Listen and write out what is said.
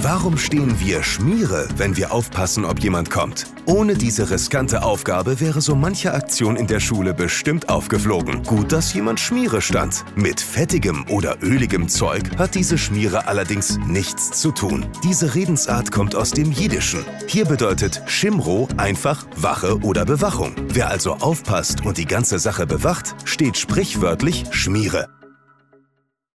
Warum stehen wir Schmiere, wenn wir aufpassen, ob jemand kommt? Ohne diese riskante Aufgabe wäre so manche Aktion in der Schule bestimmt aufgeflogen. Gut, dass jemand Schmiere stand. Mit fettigem oder öligem Zeug hat diese Schmiere allerdings nichts zu tun. Diese Redensart kommt aus dem Jiddischen. Hier bedeutet Schimro einfach Wache oder Bewachung. Wer also aufpasst und die ganze Sache bewacht, steht sprichwörtlich Schmiere.